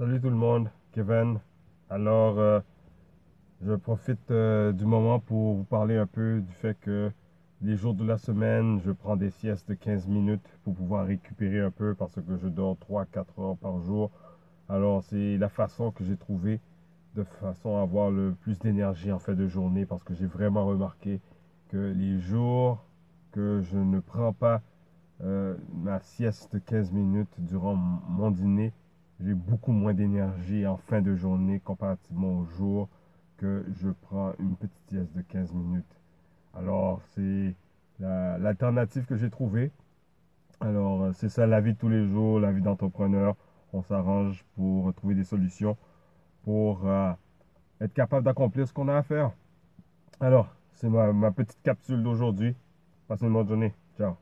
Salut tout le monde, Kevin. Alors, euh, je profite euh, du moment pour vous parler un peu du fait que les jours de la semaine, je prends des siestes de 15 minutes pour pouvoir récupérer un peu parce que je dors 3-4 heures par jour. Alors, c'est la façon que j'ai trouvé de façon à avoir le plus d'énergie en fin de journée parce que j'ai vraiment remarqué que les jours que je ne prends pas euh, ma sieste de 15 minutes durant mon dîner, j'ai beaucoup moins d'énergie en fin de journée comparativement au jour que je prends une petite sieste de 15 minutes. Alors, c'est l'alternative que j'ai trouvée. Alors, euh, c'est ça la vie de tous les jours, la vie d'entrepreneur. On s'arrange pour trouver des solutions pour euh, être capable d'accomplir ce qu'on a à faire. Alors, c'est ma, ma petite capsule d'aujourd'hui. Passez une bonne journée. Ciao.